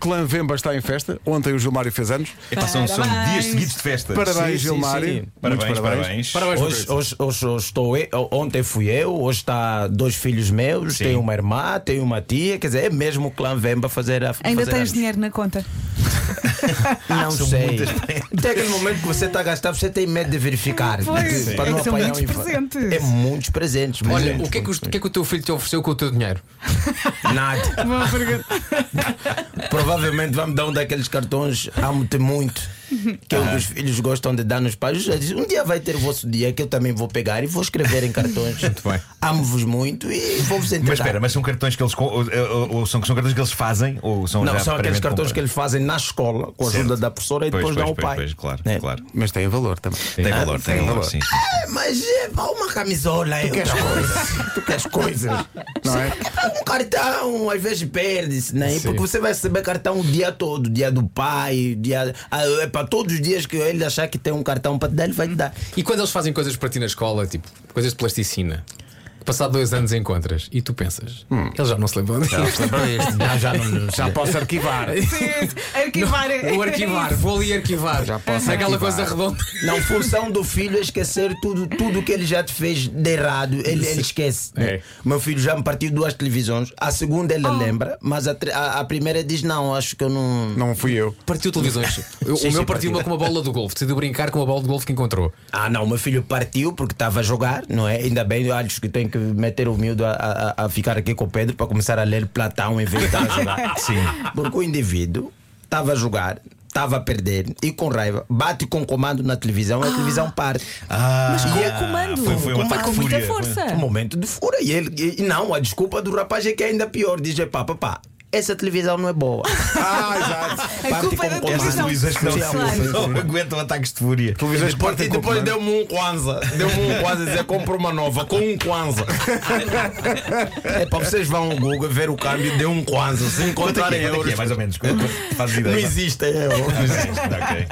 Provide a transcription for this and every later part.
Clã Vemba está em festa. Ontem o Gilmário fez anos. Epá, são, são Parabéns. dias seguidos de festa. Parabéns, sim, Gilmário. sim. Muitos Parabéns, parabéns. parabéns. Parabéns, Hoje, hoje, hoje estou eu, ontem fui eu, hoje está dois filhos meus, Sim. tenho uma irmã, tenho uma tia, quer dizer, é mesmo o clã Vemba fazer a Ainda fazer tens anos. dinheiro na conta. Não São sei. Tem aquele momento que você está a gastar, você tem medo de verificar. Pois, é que são muitos um presentes. É muitos presentes. Olha, muitos. o que, é que, o que é que o teu filho te ofereceu com o teu dinheiro? Nada. Provavelmente vai me dar um daqueles cartões amo-te muito. Que Ah. os filhos gostam de dar nos pais. Já disse, um dia vai ter o vosso dia que eu também vou pegar e vou escrever em cartões. Muito bem. Amo-vos muito e vou-vos entregar. Mas espera, mas são cartões que eles ou, ou- ou são, são cartões que eles fazem ou são Não, são aqueles cartões compra- que eles fazem na escola, com a ajuda Certo. da professora e Pois, depois pois, dão ao pai. pois, claro, É. claro. Mas tem valor também. Tem Ah, valor, tem tem valor, valor. sim. sim. É, mas é uma camisola é outra coisa. tu queres coisas. Não é? Um cartão, às vezes perde-se, né? Porque você vai receber cartão o dia todo, dia do pai, dia. Ah, é todos os dias que ele achar que tem um cartão para te dar, ele vai te dar. E quando eles fazem coisas para ti na escola, tipo coisas de plasticina, passado dois anos encontras e tu pensas, eles já não se lembram disso. Já, já não. Já posso arquivar. Arquivar. O arquivar, vou ali arquivar. Já posso Naquela arquivar. coisa redonda. Não, função do filho é esquecer tudo, tudo que ele já te fez de errado, ele, ele esquece. né? É. Meu filho já me partiu duas televisões, a segunda ele lembra, mas a, a, a primeira diz: Não, acho que eu não. Não fui eu. Partiu televisões. Eu- Sim, o meu sim, partiu uma partiu. com uma bola do golfe. Decidiu brincar com a bola de golfe que encontrou. Ah, não, meu filho partiu porque estava a jogar, não é? Ainda bem, acho que tenho que meter o miúdo a, a, a ficar aqui com o Pedro para começar a ler Platão em vez de estar a jogar. Sim. Porque o indivíduo estava a jogar, estava a perder e com raiva bate com comando na televisão e a televisão parte. Ah, Mas com E o a- comando. foi- foi um ataque com de muita força. Um momento de fúria. E, ele, e- e não, a desculpa do rapaz é que é ainda pior. Diz: pá, papá, essa televisão não é boa. Ah, exato. A culpa é da televisão. televisões que não, Claro. não aguentam ataques de fúria. Televisões E depois, e depois deu-me um Kwanza. Deu-me um Kwanza dizer compra uma nova com um Kwanza. é para vocês vão ao Google ver o câmbio, deu um Kwanza. Se é que encontrarem é? É euros. é, mais ou menos? Quanto- Fazes Não ideia? existe euro. Não existe, ok.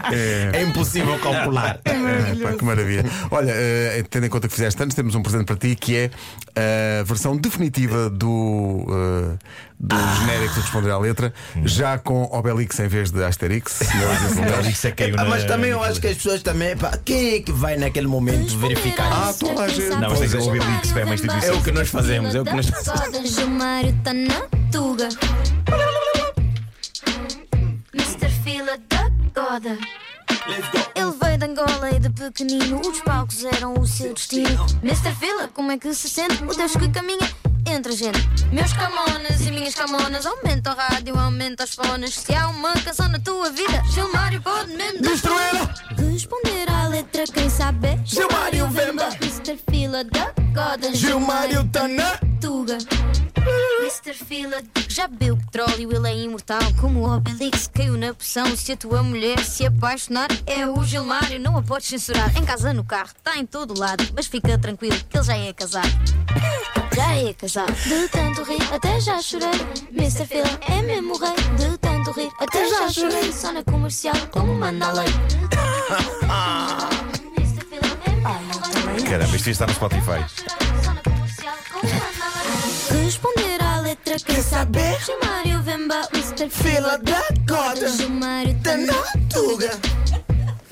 É impossível calcular. É, pá, que maravilha. Olha, eh, tendo em conta que fizeste antes, temos um presente para ti que é a versão definitiva do, eh, do genérico de responder à letra, já com Obelix em vez de Asterix. É caiu Ah, na- mas também eu acho que as pessoas também. pá, quem é que vai naquele momento verificar Ah, isso? toda a gente. Não, mas tem que ser o Obelix, é uma instituição. É o que nós fazemos, é o que nós fazemos. Mr. Fila da Goda. Ele veio de Angola e de pequenino os palcos eram o seu destino. Mr. Fila, como é que se sente? O Deus que caminha entre a gente. Meus camonas e minhas camonas, aumenta o rádio, aumenta os fones. Se há uma canção na tua vida, Gilmário pode mesmo destruí-la. Responder à letra, quem sabe? é Gilmário Vemba. Mr. Fila da Goda. Gilmário tá na Tuga. Mr. Fila já bebeu petróleo, ele é imortal. Como o Obelix caiu na poção. Se a tua mulher se apaixonar, é o Gilmário, não a podes censurar. Em casa, no carro, está em todo lado. Mas fica tranquilo, que ele já é casado. Já é casado. De tanto rir, até já chorei. Mr. Fila é mesmo rei. De tanto rir, até já chorei. Só na comercial, como manda a lei. É. Caramba, isto está no Spotify. Letra quem saber Gilmário Vemba, Mr. Fila da Goda Gilmário tá na tuga.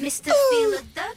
Mr. Fila da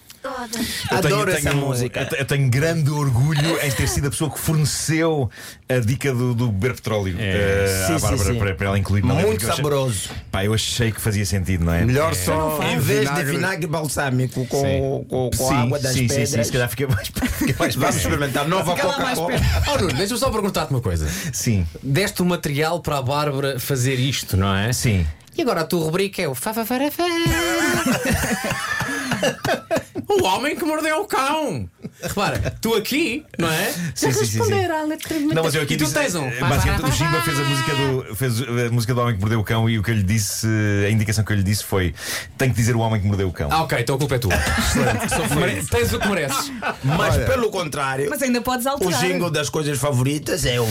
Eu tenho- Adoro essa tenho- música. eu te- Eu tenho grande orgulho em ter sido a pessoa que forneceu a dica do, do beber petróleo eh, Sim, à sim, Bárbara sim. Para, para ela incluir na letra, Muito porque eu achei- saboroso. Pá, eu achei que fazia sentido, não é? Melhor só. Em vez de vinagre balsâmico com, com, com a água das sim, pedras. sim, sim, se calhar fica mais, fica mais Vamos experimentar nova Fica lá mais Coca-Cola. perto. Oh, Nuno, deixa-me só perguntar-te uma coisa. Sim, Deste o material para a Bárbara fazer isto, não é? sim. E agora a tua rubrica é o fa, fa, fa, fa. O homem que mordeu o cão. Repara, tu aqui, não é? Sim, sim, sim, sim. Responder à letra Não, mas eu aqui E tu disse, tens um. eh, Basicamente, o Jimba fez a música do fez a música do homem que mordeu o cão e o que eu lhe disse, a indicação que eu lhe disse foi: tenho que dizer o homem que mordeu o cão. Ah, ok, então a culpa é tua. Excelente. Só foi. Tens o que mereces. Mas pelo contrário, Mas ainda podes o alterar. jingle das coisas favoritas é Ah,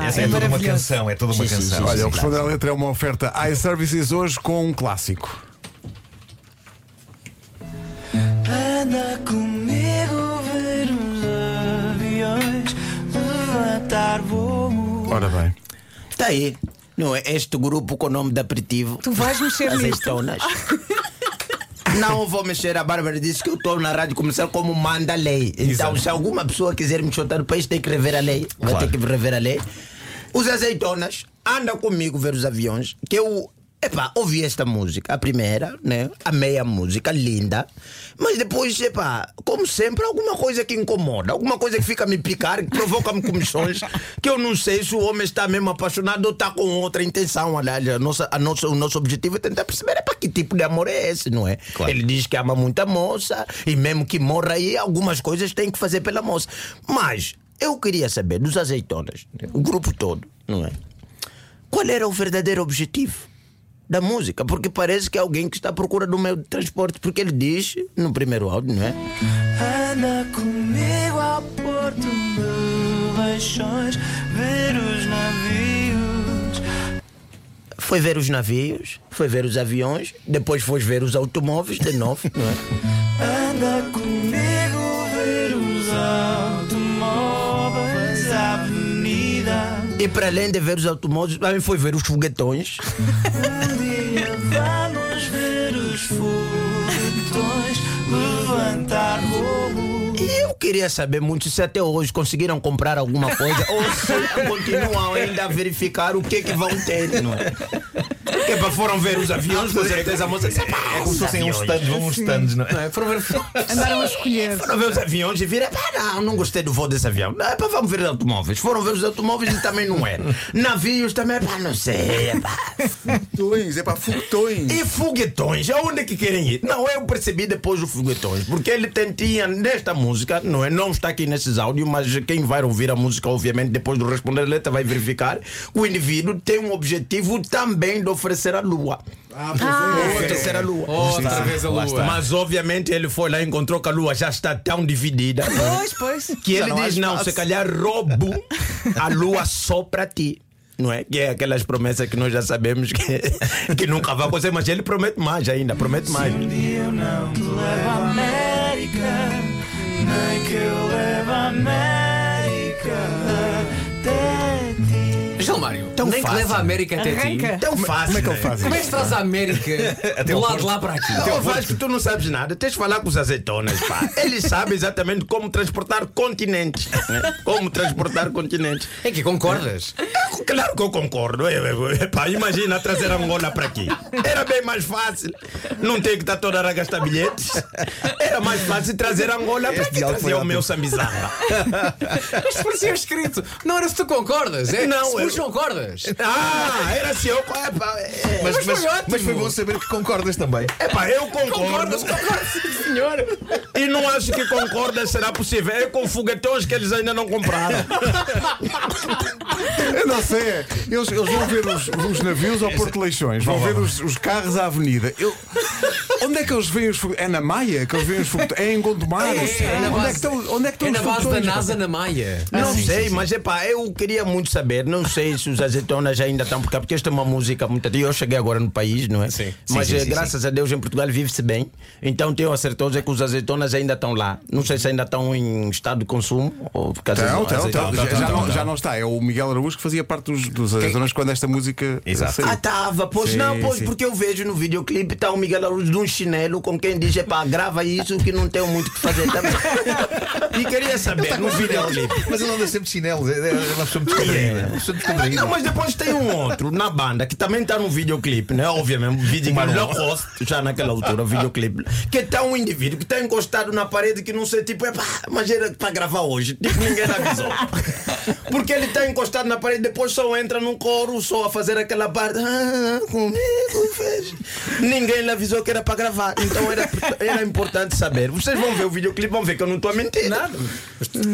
hit. Essa é é, toda uma maravilhoso. canção, é toda uma Sim, sim, canção. sim, Olha, sim. o responder à letra é uma oferta iServices hoje com um clássico. Anda comigo ver uns aviões levantar voo. Ora bem. Está aí. Não é? Este grupo com o nome de aperitivo. Tu vais mexer nisto. Azeitonas. Não vou mexer, a Bárbara disse que eu estou na rádio comercial como manda a lei. Então, se alguma pessoa quiser me chutar no país, tem que rever a lei. Vai Claro. ter que rever a lei. Os azeitonas andam comigo ver os aviões, que eu. Epá, ouvi esta música, a primeira, né? Amei a música, linda. Mas depois, epá, como sempre, alguma coisa que incomoda, alguma coisa que fica a me picar, que provoca-me comissões, que eu não sei se o homem está mesmo apaixonado ou está com outra intenção. Aliás, a nossa, a nossa, o nosso objetivo é tentar perceber epá, que tipo de amor é esse, não é? Claro. Ele diz que ama muito a moça e mesmo que morra aí, algumas coisas tem que fazer pela moça. Mas eu queria saber dos azeitonas, o grupo todo, não é? Qual era o verdadeiro objetivo da música? Porque parece que é alguém que está à procura do meio de transporte, porque ele diz no primeiro áudio, não é? Anda comigo ao porto de Leixões Ver os navios Foi ver os navios, foi ver os aviões, depois foi ver os automóveis de novo, não é? Anda comigo ver os automóveis A avenida E para além de ver os automóveis, também foi ver os foguetões. Levantar eu queria saber muito se até hoje conseguiram comprar alguma coisa ou se continuam ainda a verificar o que é que vão ter, não é? Que para foram ver os aviões, com certeza a moça disse, "Pá, É como se fossem uns aviões." stands, vão uns stands, não é? Não é? Foram ver. Andaram a escolher. Foram ver os aviões e viram, pá, não, não gostei do voo desse avião. É pá, vamos ver os automóveis. Foram ver os automóveis e também não era. Navios também, pá, não sei. Pá. Foguetões, é pá, foguetões. E foguetões, aonde é que querem ir? Não, eu percebi depois os foguetões, porque ele tinha nesta música, não é? Não está aqui nesses áudios, mas quem vai ouvir a música, obviamente, depois do responder a letra, vai verificar que o indivíduo tem um objetivo também de oferecer a lua. Ah, Oferecer a lua. Outra vez a lua. Mas obviamente ele foi lá e encontrou que a lua já está tão dividida Pois, pois. que Já ele não diz: não, espaço." se calhar roubo a lua só para ti. Não é? Que é aquelas promessas que nós já sabemos que, que nunca vai acontecer, mas ele promete mais ainda, promete mais. Um dia eu não te levo América Nem que eu Gilmário, Tão nem fácil. que leva a América até Arranca. ti. Tão fácil. Como é que ele faz Como é isso? que se traz a América do ao lado Porto. de lá para aqui? Não, Vasco, tu não sabes nada. Tens de falar com os azeitonas, pá. Eles sabem exatamente como transportar continentes. né? Como transportar continentes. É que concordas? Claro que eu concordo. É, é, é, pá, imagina trazer Angola para aqui. Era bem mais fácil. Não tem que estar toda hora a gastar bilhetes. Era mais fácil trazer Angola para aqui. diálogo foi Trazer o ótimo. meu sambizanga. Mas parecia escrito. Não era se tu concordas, é? Não, se eu- tu concordas. Ah, era assim. Eu, é, pá, é, Mas, Mas foi mas, mas foi bom saber que concordas também. é, pá, eu concordo. Concordas, concordas, sim, senhor. E não acho que concorda será possível. É com foguetões que eles ainda não compraram. Eu não sei, é. eles, eles vão ver os, os navios ao Porto de Leixões, vão ver os, os carros à avenida. Eu- onde é que eles veem os foguetões? É na Maia que eles veem os foguetões? É em Gondomar? É, é na onde, é base- que estão, onde é que estão É os na base da? NASA na Maia. Não sei, mas é pá, eu queria muito saber. Não sei se os azeitonas ainda estão por cá, porque esta é uma música muito. Eu cheguei agora no país, não é? Sim. Mas Sim, sim, eh, sim, graças a Deus em Portugal vive-se bem. Então tenho a certeza que os azeitonas ainda estão lá. Não sei se ainda estão em estado de consumo ou por causa Não, não, já, não, já não está. É o Miguel Araújo que fazia parte dos, dos azeitonas quando esta música Exato. Ah, tava, pois Sim, não, pois, sim. porque eu vejo no videoclipe tá o Miguel Araújo de um chinelo com quem diz, pá, grava isso que não tenho muito o que fazer também. e queria saber no videoclipe. Mas ele anda sempre de chinelos. É é uma pessoa muito descontraída. Uma pessoa descontraída. Não, mas depois tem um outro na banda que também está no videoclipe, né? Obviamente, vídeo não host, já naquela altura, o videoclipe. Que está um indivíduo que está encostado na parede que não sei, tipo, é pá, mas era para gravar hoje. Tipo, ninguém avisou. Porque ele está encostado na parede, depois só entra num coro, só a fazer aquela parte. Ah, comigo fez. Ninguém lhe avisou que era para gravar. Então era, era importante saber. Vocês vão ver o videoclipe, vão ver que eu não estou a mentir. Nada.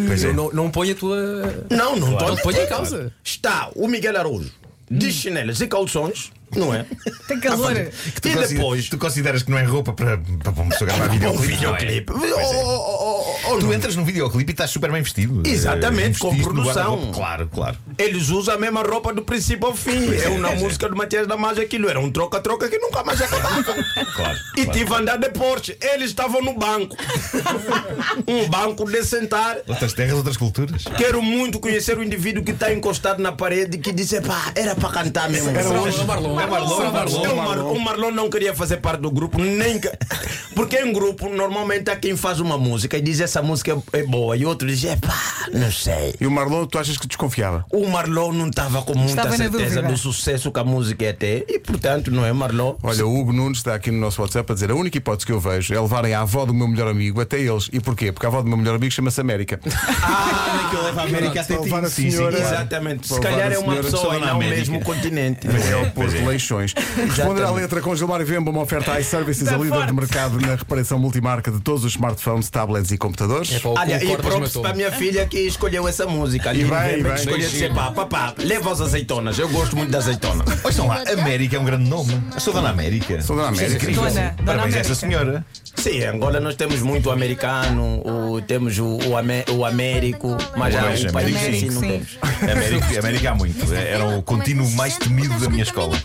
Mas não, não, não põe a tua. Não, não estou Não te põe em causa. Está o Miguel Araújo de chinelas e calções Não é? Tem calor. Que tu, E consider- depois? tu consideras que não é roupa para, para uma pessoa gravar Um videoclipe? não é? É. Oh, oh, oh, Tu não. entras num videoclipe e estás super bem vestido. Exatamente, Eh, com produção. Claro, claro. Eles usam a mesma roupa do princípio ao fim. Pois é, Eu na é. música do Matias Damasio aquilo era um troca-troca que nunca mais acabava. Claro. E claro. tive a andar de Porsche. Eles estavam no banco. um banco de sentar. Outras terras, outras culturas. Quero muito conhecer o indivíduo que está encostado na parede que disse: pá, era para cantar mesmo. Era hoje. O Marlon. É Marlon, é Marlon. É o, Mar- o Marlon não queria fazer parte do grupo, nem. que- Porque em grupo, normalmente há quem faz uma música e diz essa música é boa, e outro diz: é pá, não sei. E o Marlon, tu achas que desconfiava? O Marlon não estava com muita Estava certeza do sucesso que a música ia ter, e portanto, não é Marlon. Olha, o Hugo Nunes está aqui no nosso WhatsApp a dizer a única hipótese que eu vejo é levarem a avó do meu melhor amigo até eles. E porquê? Porque a avó do meu melhor amigo chama-se América. Ah, que leva a América até ti. Exatamente. Se calhar é uma pessoa e não o mesmo continente. É o Pois Porto é. Leixões. Responder à letra com Gilmar e Vemba, uma oferta iServices, a líder forte. de mercado na reparação multimarca de todos os smartphones, tablets e computadores. É Olha, e matou-me. para a minha filha que escolheu essa música. E bem, bem, bem. escolheu dizer, pá, papá, leva as azeitonas. Eu gosto muito da azeitona. Ouçam lá, América é um grande nome. Sou Dona América. Sou Dona América. Dona- Parabéns a essa América. senhora. Sim, em Angola nós temos muito o americano, o, temos o, o, Amé- o Américo, mas já o país Américo, assim sim. não temos. América, América há muito. Era o contínuo mais temido da minha escola.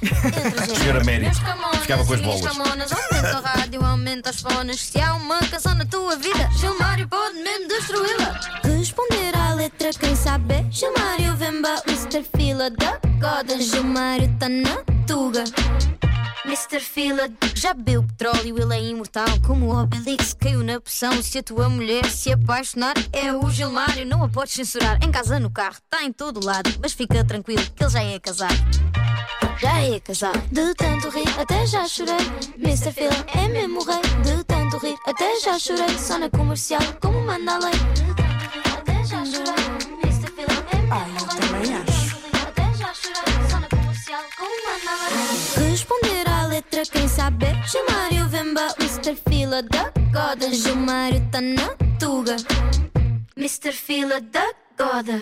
Senhor Américo. Ficava com as bolas. Aumenta a rádio, aumenta as fones. Se há uma canção na tua vida, Gilmário pode mesmo destruí-la. Responder à letra, quem sabe? Gilmário Vemba, Mr. Fila da Goda. Gilmário tá na tuga. Mr. Fila já bebeu petróleo, ele é imortal como o Obelix caiu na poção. Se a tua mulher se apaixonar, é o Gilmário, não a podes censurar. Em casa, no carro, está em todo lado, mas fica tranquilo que ele já é casado. Já é casado. De tanto rir, até já chorei. Mr. Phil é mesmo rei. De tanto rir, até já chorei. Só na comercial, como manda a lei. De tanto rir, até já chorei. Mr. Phil é mesmo Ah, eu também acho. Quem sabe? Gilmário Vemba, Mr. Fila da Goda. Gilmário tá na tuga. Mr. Fila da Goda.